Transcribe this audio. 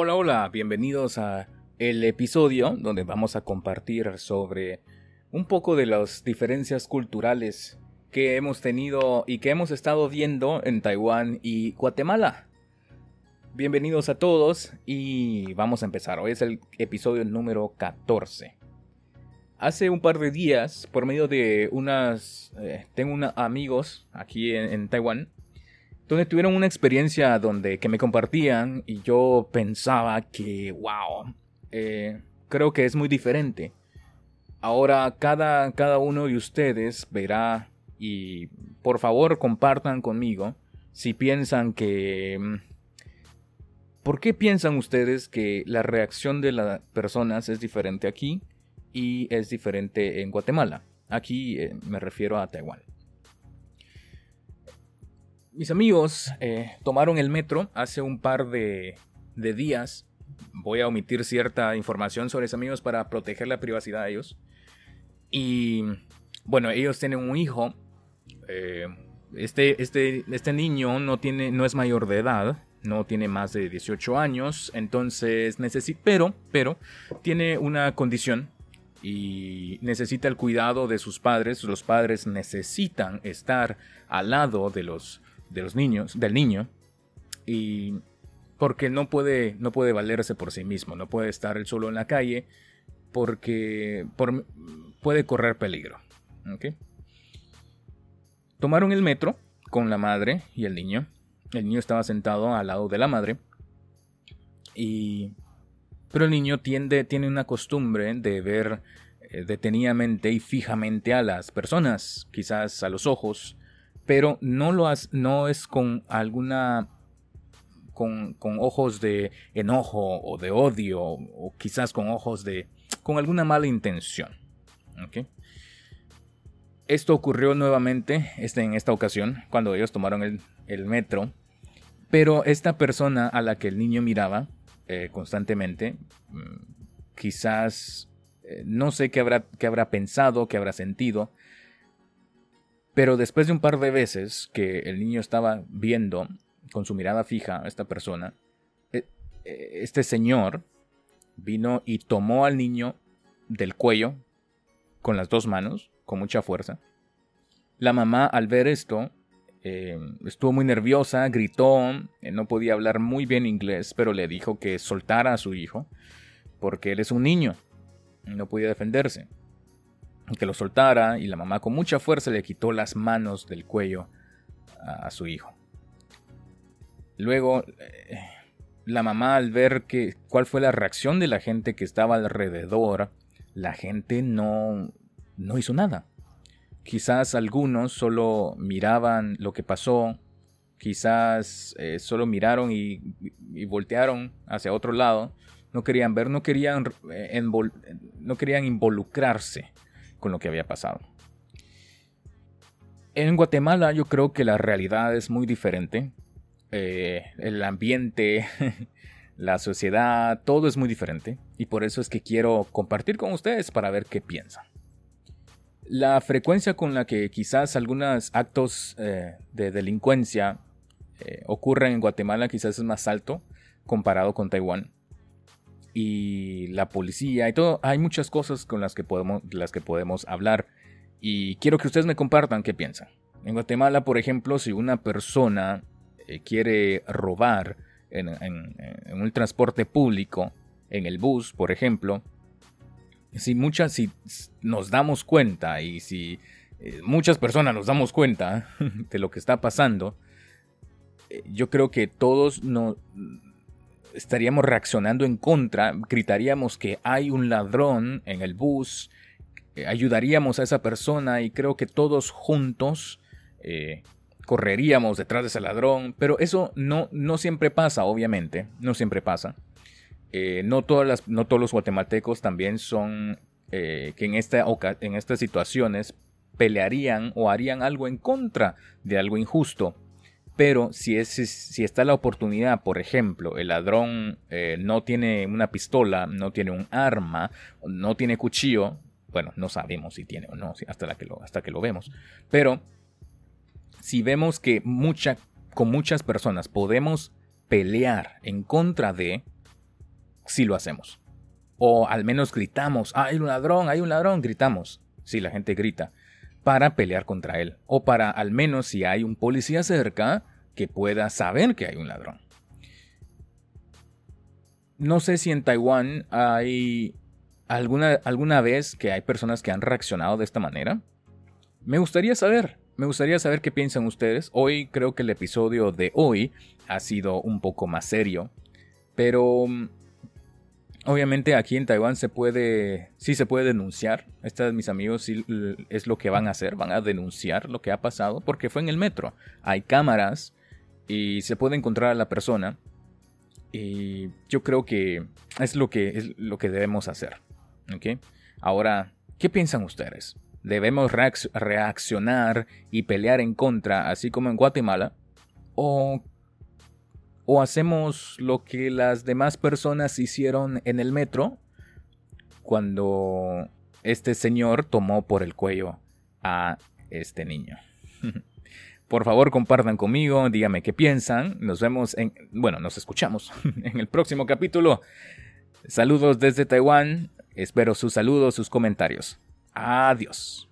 Hola, hola, bienvenidos a el episodio donde vamos a compartir sobre un poco de las diferencias culturales que hemos tenido y que hemos estado viendo en Taiwán y Guatemala. Bienvenidos a todos y vamos a empezar. Hoy es el episodio número 14. Hace un par de días, por medio de unas... Eh, tengo unos amigos aquí en Taiwán donde tuvieron una experiencia donde que me compartían y yo pensaba que, wow, eh, creo que es muy diferente. Ahora cada, cada uno de ustedes verá y por favor compartan conmigo si piensan que... Mm, ¿Por qué piensan ustedes que la reacción de las personas es diferente aquí y es diferente en Guatemala? Aquí eh, me refiero a Taiwán. Mis amigos eh, tomaron el metro hace un par de, días. Voy a omitir cierta información sobre mis amigos para proteger la privacidad de ellos. Y bueno, ellos tienen un hijo. Eh, este, este, este niño no, tiene, no es mayor de edad, no tiene más de 18 años, entonces necesita, pero, pero, tiene una condición y necesita el cuidado de sus padres. Los padres necesitan estar al lado de los de los niños, del niño, y porque no puede, no puede valerse por sí mismo, no puede estar él solo en la calle, porque puede correr peligro. Tomaron el metro con la madre y el niño. El niño estaba sentado al lado de la madre. Y. Pero el niño tiende, tiene una costumbre de ver eh, detenidamente y fijamente a las personas, quizás a los ojos, pero no lo no es con alguna con, ojos de enojo o de odio o quizás con ojos de con alguna mala intención. Esto ocurrió nuevamente este, en esta ocasión cuando ellos tomaron el, metro, pero esta persona a la que el niño miraba eh, constantemente, mm, quizás eh, no sé qué habrá, qué habrá pensado, qué habrá sentido, pero después de un par de veces que el niño estaba viendo con su mirada fija a esta persona, e, e, este señor vino y tomó al niño del cuello con las dos manos, con mucha fuerza. La mamá al ver esto em, estuvo muy nerviosa, gritó, eh, no podía hablar muy bien inglés, pero le dijo que soltara a su hijo, porque él es un niño, no podía defenderse que lo soltara y la mamá con mucha fuerza le quitó las manos del cuello a, su hijo. Luego, eh, la mamá al ver que, cuál fue la reacción de la gente que estaba alrededor, la gente no, no hizo nada. Quizás algunos solo miraban lo que pasó, quizás eh, solo miraron y, voltearon hacia otro lado, no querían ver, no querían, eh, no querían involucrarse con lo que había pasado. En Guatemala yo creo que la realidad es muy diferente. Eh, el ambiente, la sociedad, todo es muy diferente. Y por eso es que quiero compartir con ustedes para ver qué piensan. La frecuencia con la que quizás algunos actos eh, de delincuencia eh, ocurren en Guatemala quizás es más alto comparado con Taiwán y la policía y todo. Hay muchas cosas con las que podemos, las que podemos hablar y quiero que ustedes me compartan qué piensan. En Guatemala, por ejemplo, si una persona eh, quiere robar en, un transporte público, en el bus, por ejemplo, si muchas, si nos damos cuenta y si eh, muchas personas nos damos cuenta de lo que está pasando, eh, yo creo que todos no, estaríamos reaccionando en contra, gritaríamos que hay un ladrón en el bus, eh, ayudaríamos a esa persona y creo que todos juntos eh, correríamos detrás de ese ladrón, pero eso no, no siempre pasa, obviamente, no siempre pasa. Eh, no, todas las, no todos los guatemaltecos también son que en, esta, en estas situaciones pelearían o harían algo en contra de algo injusto. Pero si, es, si está la oportunidad, por ejemplo, el ladrón eh, no tiene una pistola, no tiene un arma, no tiene cuchillo, bueno, no sabemos si tiene o no, hasta, que, lo, hasta que lo vemos. Pero si vemos que mucha, con muchas personas podemos pelear en contra de, sí lo hacemos. O al menos gritamos, hay un ladrón, hay un ladrón, gritamos. Sí, la gente grita para pelear contra él. O para al menos si hay un policía cerca que pueda saber que hay un ladrón. No sé si en Taiwán hay alguna, alguna vez que hay personas que han reaccionado de esta manera. Me gustaría saber, me gustaría saber qué piensan ustedes. Hoy creo que el episodio de hoy ha sido un poco más serio, pero mm, obviamente aquí en Taiwán se puede, sí se puede denunciar. Estos mis amigos sí es lo que van a hacer, van a denunciar lo que ha pasado porque fue en el metro. Hay cámaras y se puede encontrar a la persona y yo creo que es lo que, es lo que debemos hacer. Ahora, ¿qué piensan ustedes? ¿Debemos reaccionar y pelear en contra, así como en Guatemala? ¿O, ¿O hacemos lo que las demás personas hicieron en el metro cuando este señor tomó por el cuello a este niño? Por favor, compartan conmigo, díganme qué piensan. Nos vemos en, bueno, nos escuchamos en el próximo capítulo. Saludos desde Taiwán. Espero sus saludos, sus comentarios. Adiós.